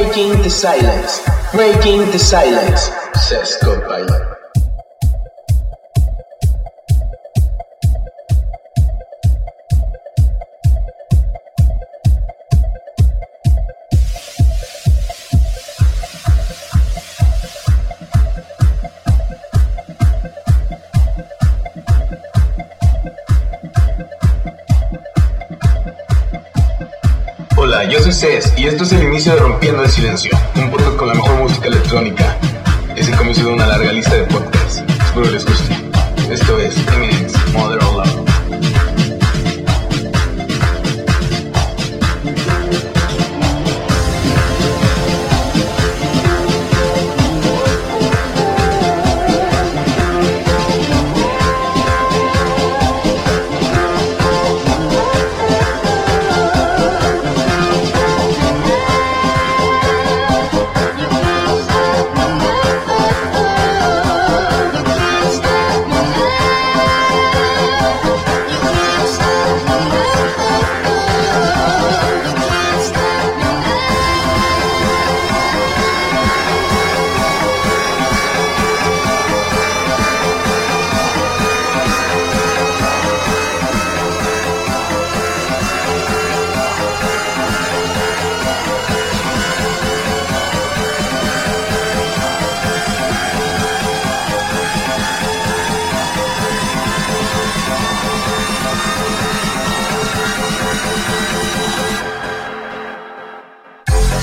Breaking the silence. Breaking the silence. Says Copilot. Y esto es el inicio de Rompiendo el Silencio, un podcast con la mejor música electrónica. Es el comienzo de una larga lista de podcasts. Espero les guste. Esto es Eminence Mother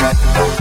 Thank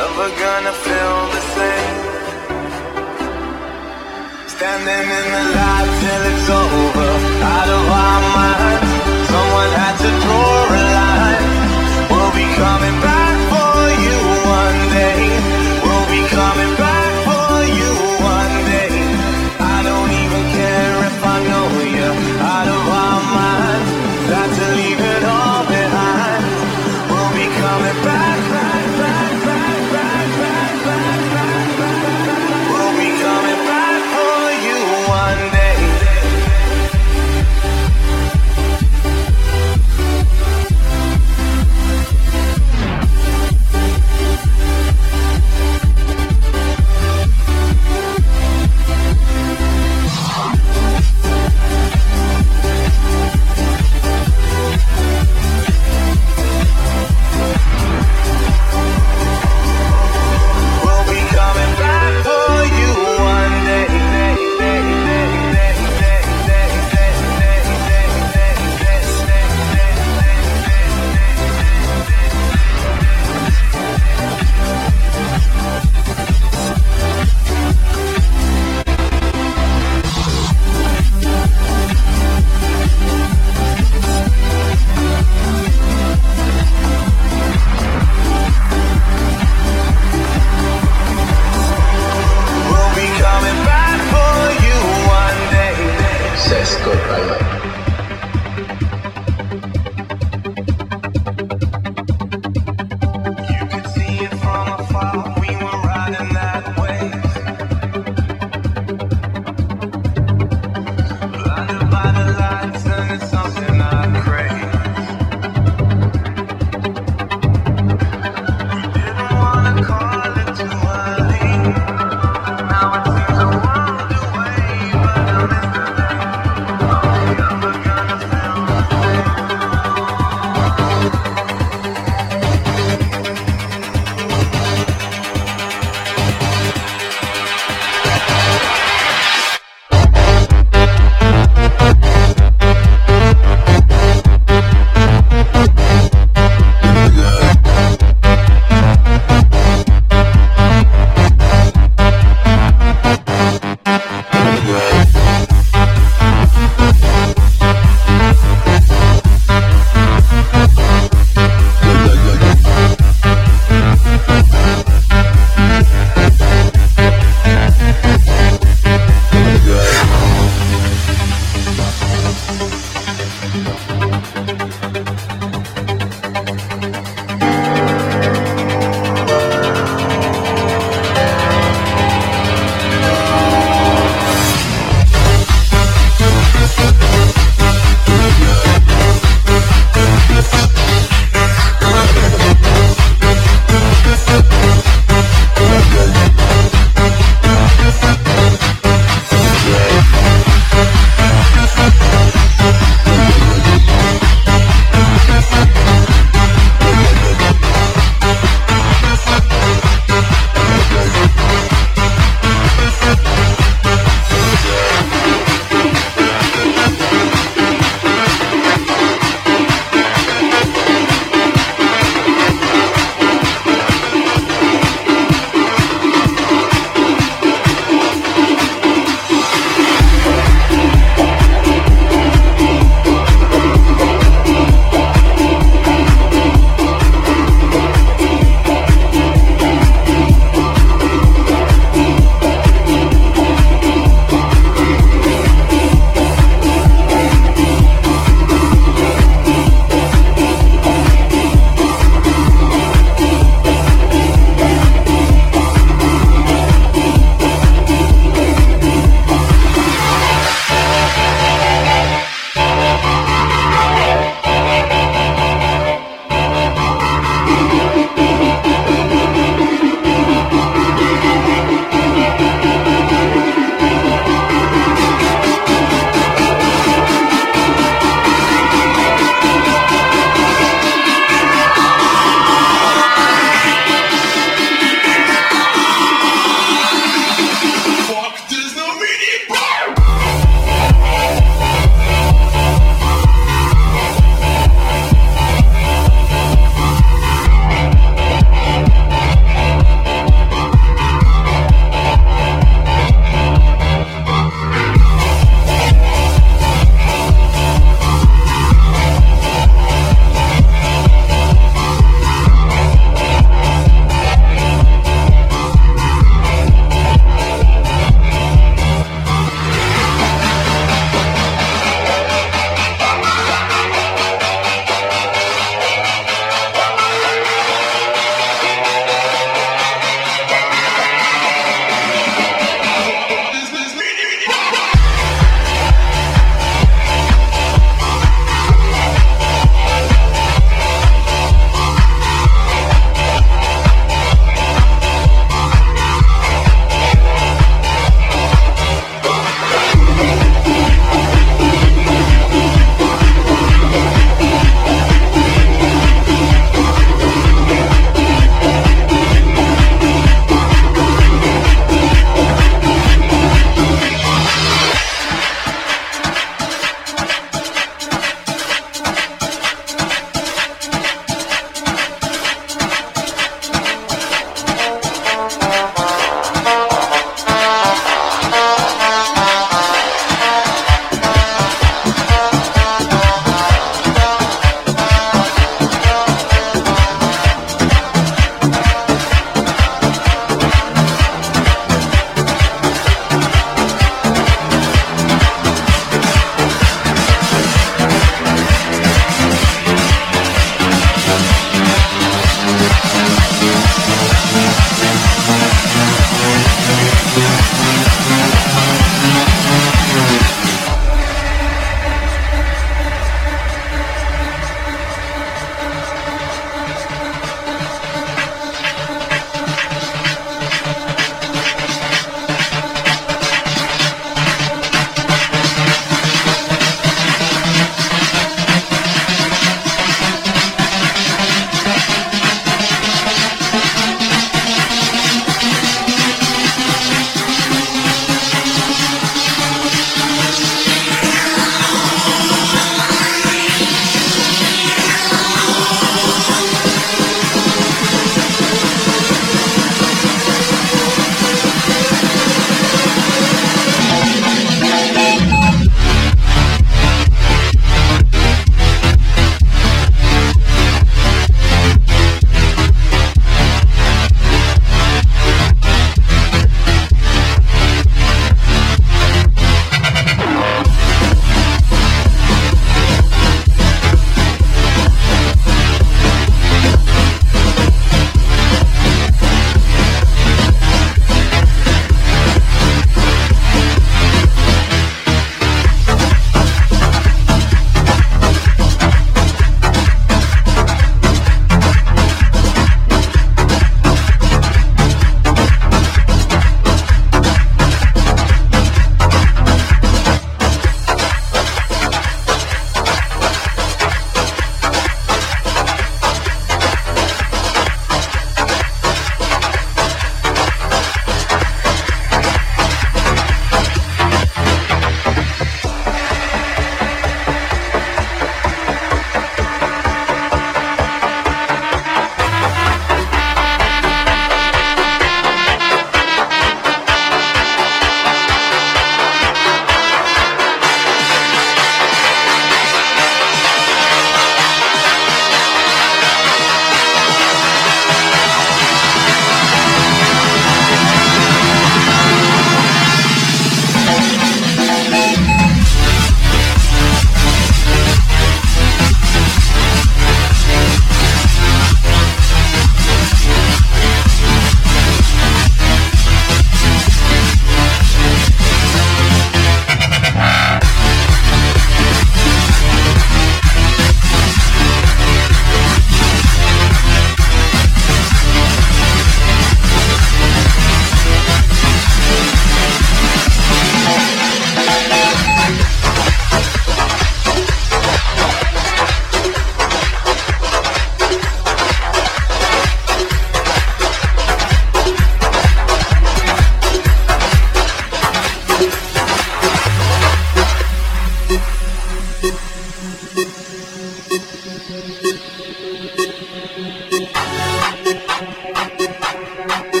never gonna feel the same. Standing in the light till it's over, out of our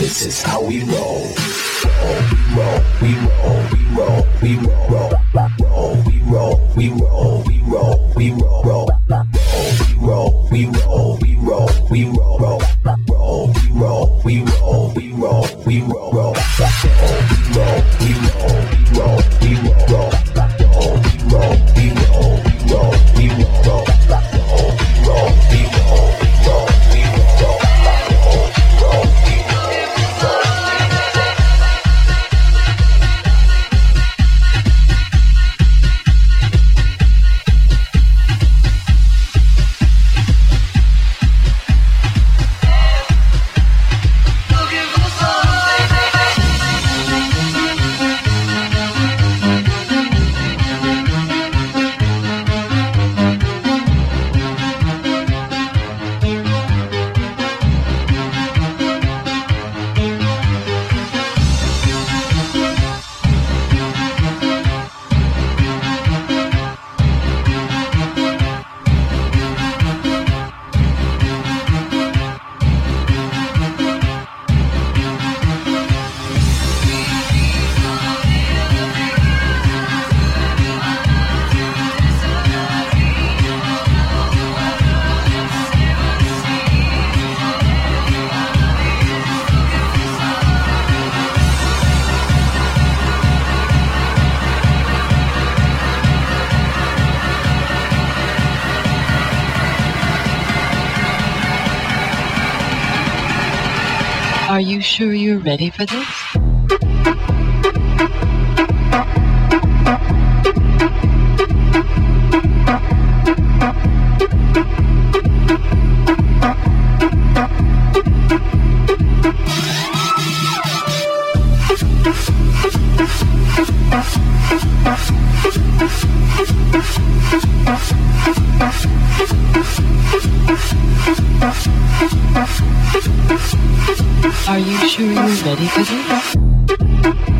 This is how we roll. Roll, we roll, we roll, we roll, we roll, we roll, we roll, we roll, roll, roll, we roll, we roll, we roll, roll, we roll, we roll, we roll, we roll, we roll, we roll. ready for this? Are you sure you're ready for this?